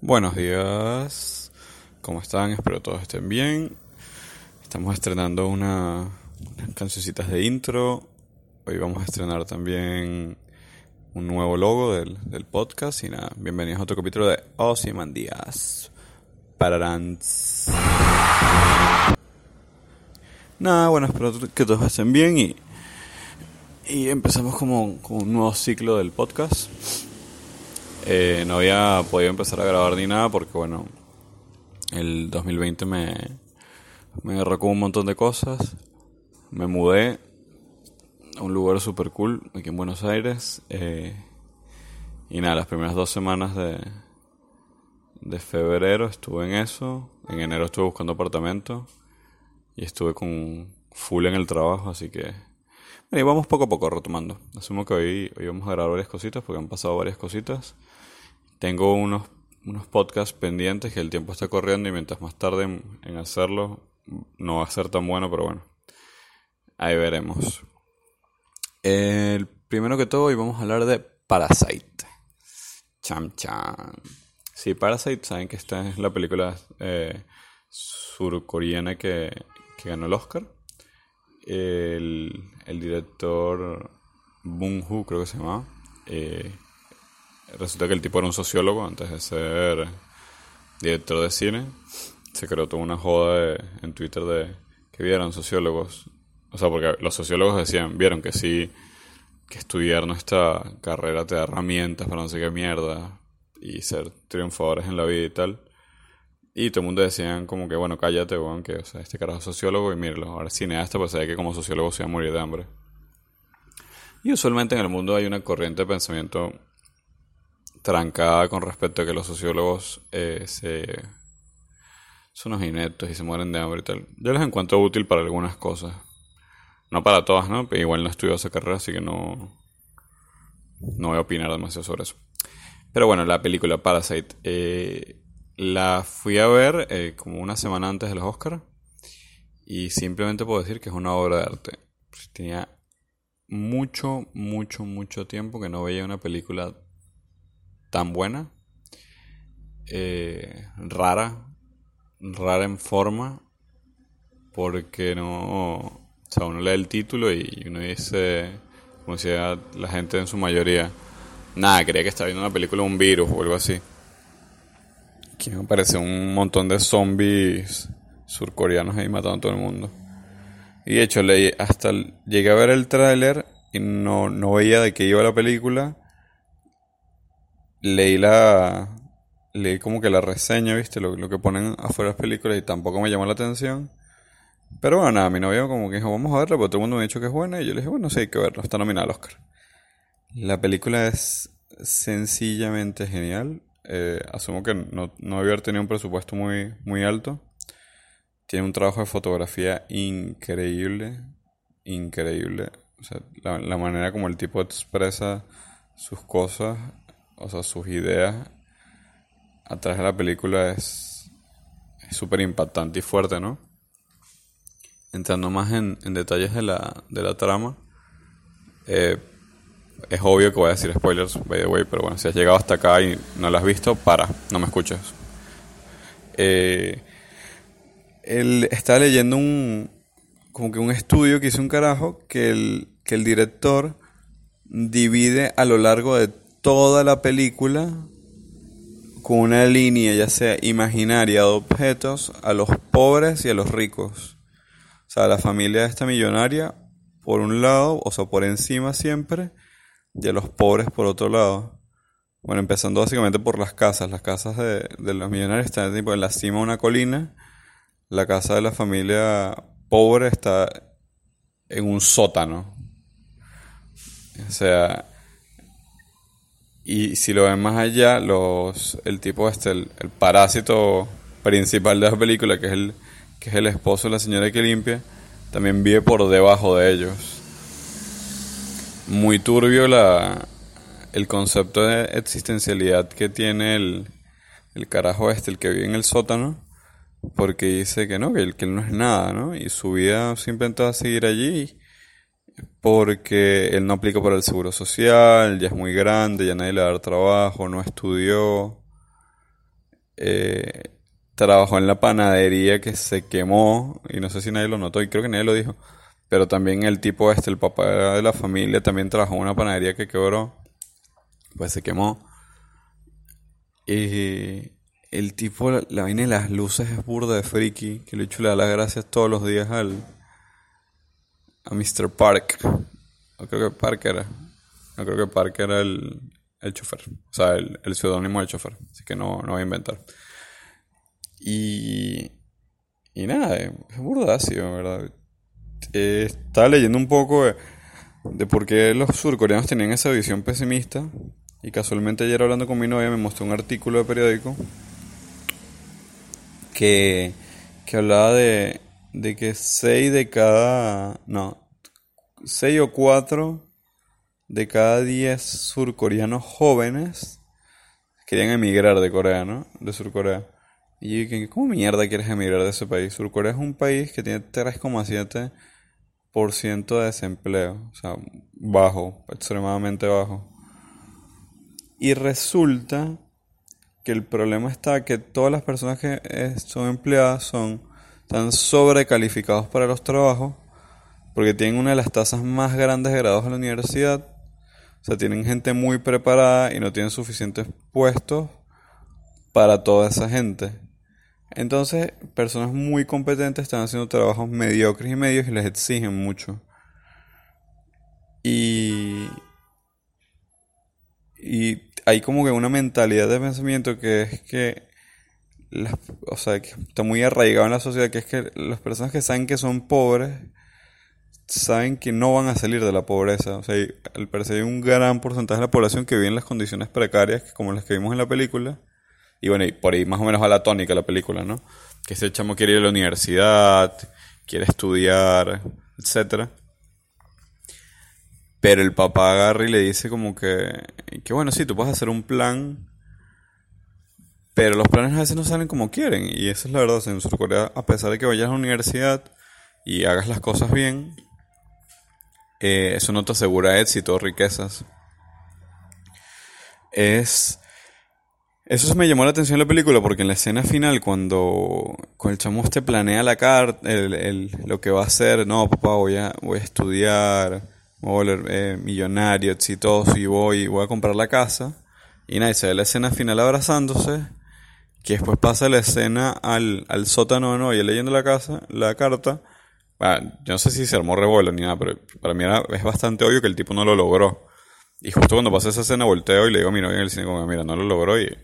Buenos días, ¿cómo están? Espero todos estén bien. Estamos estrenando una, unas cancioncitas de intro. Hoy vamos a estrenar también un nuevo logo del, del podcast. Y nada, bienvenidos a otro capítulo de Ozymandias. Pararans. Nada, bueno, espero que todos estén bien y, y empezamos como, un nuevo ciclo del podcast. Eh, no había podido empezar a grabar ni nada porque, bueno, el 2020 me, me un montón de cosas. Me mudé un lugar super cool aquí en Buenos Aires. eh, y nada, las primeras dos semanas de, de febrero estuve en eso. En enero estuve buscando apartamento. Y estuve con full en el trabajo, así que... Bueno, y vamos poco a poco retomando. Asumo que hoy, hoy vamos a grabar varias cositas porque han pasado varias cositas. Tengo unos, unos podcasts pendientes que el tiempo está corriendo y mientras más tarde en, en hacerlo no va a ser tan bueno, pero bueno. Ahí veremos. El primero que todo hoy vamos a hablar de Parasite. Cham cham. Sí, Parasite, saben que esta es la película eh, surcoreana que, que ganó el Oscar. El, el director Bong Hu, creo que se llama. eh, resulta que el tipo era un sociólogo antes de ser director de cine. Se creó toda una joda en Twitter de que vieron sociólogos. O sea, porque los sociólogos decían, vieron que sí, que estudiar nuestra carrera te da herramientas para no sé qué mierda y ser triunfadores en la vida y tal. Y todo el mundo decían como que, bueno, cállate, weón, que o sea, este carajo es sociólogo y míralo. Ahora cineasta, pues sabe que como sociólogo se va a morir de hambre. Y usualmente en el mundo hay una corriente de pensamiento trancada con respecto a que los sociólogos eh, son unos ineptos y se mueren de hambre y tal. Yo les encuentro útil para algunas cosas. No para todas, ¿no? Pero igual no estudio esa carrera, así que no, no voy a opinar demasiado sobre eso. Pero bueno, la película Parasite. eh, la fui a ver eh, como una semana antes de los Oscars. Y simplemente puedo decir que es una obra de arte. Pues Tenía mucho, mucho, mucho tiempo que no veía una película tan buena. eh, rara. Rara en forma. Porque no. O sea, uno lee el título y uno dice. Como decía la gente en su mayoría. Nada, creía que estaba viendo una película de un virus o algo así. Aquí me parece un montón de zombies surcoreanos ahí matando a todo el mundo. Y de hecho, leí, hasta llegué a ver el tráiler y no, no veía de qué iba la película. Leí la. Leí como que la reseña, ¿viste? Lo, lo que ponen afuera las películas y tampoco me llamó la atención. Pero bueno, nada, mi novio como que dijo, vamos a verla, porque todo el mundo me ha dicho que es buena. Y yo le dije, bueno, sí, hay que verla, está nominada al Oscar. La película es sencillamente genial. Eh, asumo que no, no debe haber tenido un presupuesto muy, muy alto. Tiene un trabajo de fotografía increíble. Increíble. O sea, la, la manera como el tipo expresa sus cosas, o sea, sus ideas a través de la película es súper impactante y fuerte, ¿no? Entrando más en, detalles de la, de la trama, eh, es obvio que voy a decir spoilers, by the way, pero bueno, si has llegado hasta acá y no lo has visto, para, no me escuches. Eh, él está leyendo un, como que un estudio que hizo un carajo que el, que el director divide a lo largo de toda la película con una línea, ya sea imaginaria de objetos, a los pobres y a los ricos. Sea, la familia esta millonaria, por un lado, o sea, por encima siempre, a los pobres por otro lado. Bueno, empezando básicamente por las casas. Las casas de, de los millonarios están tipo en la cima de una colina. La casa de la familia pobre está en un sótano. O sea, y si lo ven más allá, los, el tipo este, el parásito principal de la película, que es el, que es el esposo de la señora que limpia, también vive por debajo de ellos. muy turbio la, el concepto de existencialidad que tiene el, el carajo este, el que vive en el sótano, porque dice que no, que él, que no es nada, ¿no? Y su vida simplemente va a seguir allí porque él no aplica para el seguro social, ya es muy grande, ya nadie le va trabajo, no estudió, eh, trabajó en la panadería que se quemó, y no sé si nadie lo notó, y creo que nadie lo dijo, pero también el tipo este, el papá de la familia, también trabajó en una panadería que quebró, pues se quemó. Y el tipo, la, vaina de las luces es burda de friki, que le le da las gracias todos los días al a Mr. Park. No creo que Park era. No creo que Park era el, el chofer. O sea, el, el seudónimo del chofer. Así que no, no voy a inventar. Y. Y nada, es burdácido, ¿verdad? Eh, estaba leyendo un poco de, de por qué los surcoreanos tenían esa visión pesimista. Y casualmente ayer hablando con mi novia me mostró un artículo de periódico que, que hablaba de, de que 6 de cada, no, 6 o 4 de cada 10 surcoreanos jóvenes querían emigrar de Corea, ¿no? De Surcorea. Y yo dije, ¿cómo mierda quieres emigrar de ese país? Surcorea es un país que tiene 3,7% de desempleo, o sea, bajo, extremadamente bajo. Y resulta que el problema está que todas las personas que son empleadas son están sobrecalificados para los trabajos porque tienen una de las tasas más grandes de grados en la universidad. O sea, tienen gente muy preparada y no tienen suficientes puestos para toda esa gente. Entonces, personas muy competentes están haciendo trabajos mediocres y medios y les exigen mucho. Y, y hay como que una mentalidad de pensamiento que es que o sea, que está muy arraigado en la sociedad, que es que las personas que saben que son pobres, saben que no van a salir de la pobreza. O sea, al parecer hay un gran porcentaje de la población que vive en las condiciones precarias, como las que vimos en la película. Y bueno, y por ahí más o menos va la tónica de la película, ¿no? Que ese chamo quiere ir a la universidad, quiere estudiar, etcétera. Pero el papá agarra y le dice como que, que bueno, sí, tú puedes hacer un plan pero los planes a veces no salen como quieren. Y esa es la verdad. En Surcorea, a pesar de que vayas a la universidad y hagas las cosas bien, eh, eso no te asegura éxito riquezas. Es. Eso me llamó la atención en la película porque en la escena final, cuando, el chamo te planea la carta, el, lo que va a hacer, no, papá, voy a, voy a estudiar, voy a volver eh, millonario, exitoso y voy, voy a comprar la casa. Y nadie se ve la escena final abrazándose que después pasa la escena al, al sótano no y leyendo la casa, la carta. Bueno, yo no sé si se armó revuelo ni nada, pero para mí es bastante obvio que el tipo no lo logró. Y justo cuando pasa esa escena volteo y le digo a mi en el cine como, mira, no lo logró y,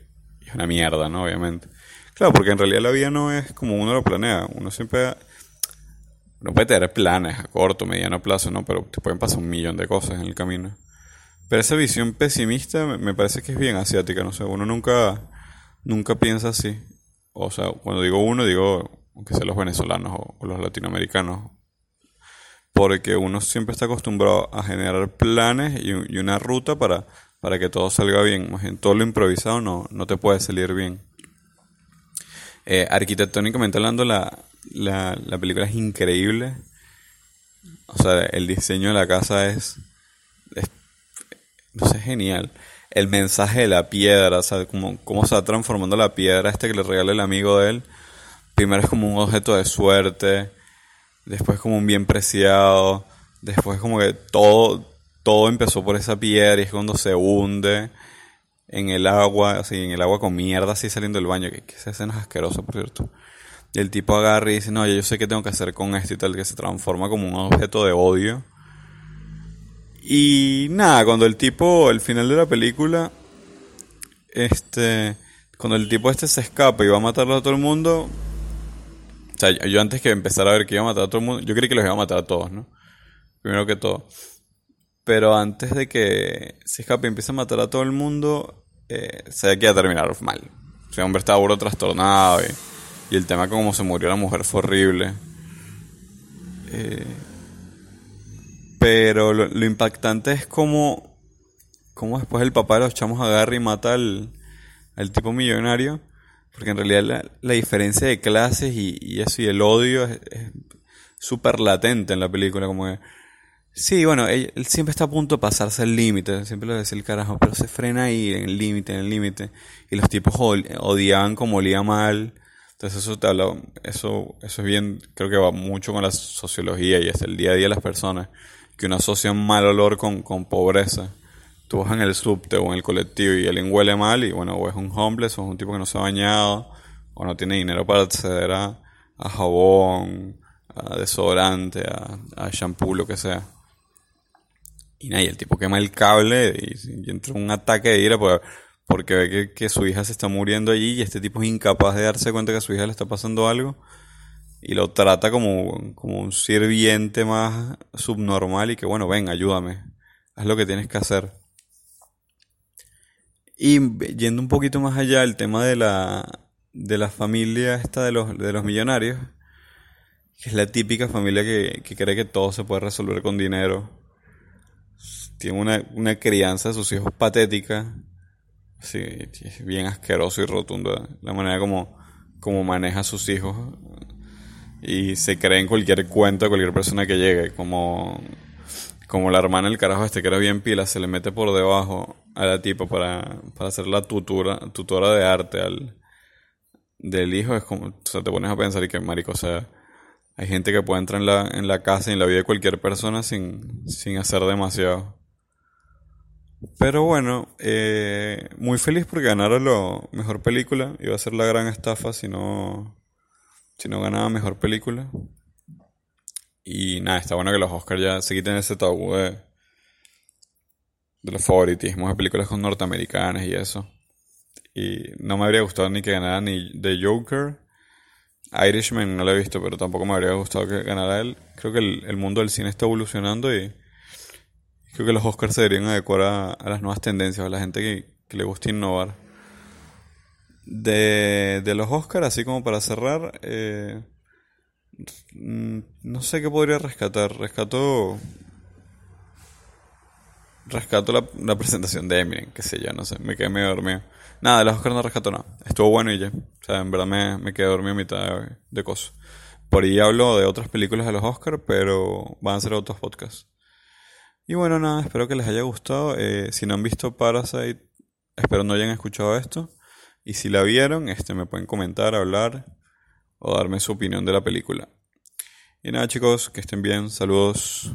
es una mierda, ¿no? Obviamente. Claro, porque en realidad la vida no es como uno lo planea. Uno siempre... No puede tener planes a corto, mediano plazo, ¿no? Pero te pueden pasar un millón de cosas en el camino. Pero esa visión pesimista me parece que es bien asiática, no sé, uno nunca nunca piensa así. O sea, cuando digo uno, digo, aunque sea los venezolanos o, los latinoamericanos. Porque uno siempre está acostumbrado a generar planes y, una ruta para, para que todo salga bien. En todo lo improvisado no, no te puede salir bien. Eh, arquitectónicamente hablando, la, la, la película es increíble. O sea, el diseño de la casa es, es no sé, genial el mensaje de la piedra, o sea, cómo, cómo se va transformando la piedra este que le regala el amigo de él. Primero es como un objeto de suerte, después como un bien preciado, después como que todo, todo empezó por esa piedra y es cuando se hunde en el agua, así, en el agua con mierda así saliendo del baño, que, que esa escena es asquerosa, por cierto. Y el tipo agarra y dice, no, yo sé qué tengo que hacer con esto y tal, que se transforma como un objeto de odio y nada, cuando el tipo, el final de la película, este, cuando el tipo este se escapa y va a matar a todo el mundo, o sea, yo antes que empezar a ver que iba a matar a todo el mundo, yo creí que los iba a matar a todos, ¿no? Primero que todo. Pero antes de que se escape y empiece a matar a todo el mundo, eh, sabía que iba a terminar mal. Ese hombre estaba burro trastornado y, y el tema como se murió la mujer fue horrible. Eh, Pero lo, impactante es como, como después el papá de los chamos agarra y mata al, tipo millonario. Porque en realidad la, diferencia de clases y, eso y el odio es súper latente en la película. Como que Sí, bueno, él, siempre está a punto de pasarse el límite, siempre lo decía el carajo, pero se frena ahí en el límite, en el límite. Y los tipos odiaban como olía mal. Entonces eso te habla, eso, eso es bien, creo que va mucho con la sociología y es el día a día de las personas, que uno asocia un mal olor con, con pobreza. Tú vas en el subte o en el colectivo y alguien huele mal y bueno, o es un homeless o es un tipo que no se ha bañado o no tiene dinero para acceder a, a jabón, a desodorante, a, a shampoo, lo que sea. Y nada, el tipo quema el cable y, entra un ataque de ira porque ve que, su hija se está muriendo allí y este tipo es incapaz de darse cuenta que a su hija le está pasando algo y lo trata como, como un sirviente más subnormal y que bueno, ven, ayúdame, haz lo que tienes que hacer. Y yendo un poquito más allá, el tema de la, de la familia esta de los, de los millonarios, que es la típica familia que, que cree que todo se puede resolver con dinero tiene una, una crianza de sus hijos patética. Sí, es bien asqueroso y rotundo la manera como, como maneja a sus hijos. Y se cree en cualquier cuento de cualquier persona que llegue. Como, como la hermana del carajo este que era bien pila, se le mete por debajo a la tipa para, para hacer la tutora, tutora de arte al, del hijo. Es como, o sea, te pones a pensar y que marico, o sea, hay gente que puede entrar en la, en la casa y en la vida de cualquier persona sin, sin hacer demasiado. Pero bueno, eh, muy feliz porque ganaron la mejor película. Iba a ser la gran estafa si no, si no ganaba mejor película. Y nada, está bueno que los Oscars ya se quiten ese tabú de, de los favoritismos de películas con norteamericanas y eso. Y no me habría gustado ni que ganara ni The Joker. Irishman no lo he visto, pero tampoco me habría gustado que ganara él. Creo que el, el mundo del cine está evolucionando y Creo que los Oscars se deberían adecuar a, las nuevas tendencias, a la gente que, le gusta innovar. De, los Oscars, así como para cerrar, eh, mm, no sé qué podría rescatar. Rescato. Rescato la, presentación de Eminem, qué sé yo, no sé, me quedé medio dormido. Nada, de los Oscars no rescato nada. Estuvo bueno y ya. O sea, en verdad me, me quedé dormido a mitad de, de cosas. Por ahí hablo de otras películas de los Oscars, pero van a ser otros podcasts. Y bueno, nada, espero que les haya gustado. Eh, si no han visto Parasite, espero no hayan escuchado esto. Y si la vieron, este, me pueden comentar, hablar o darme su opinión de la película. Y nada chicos, que estén bien, saludos.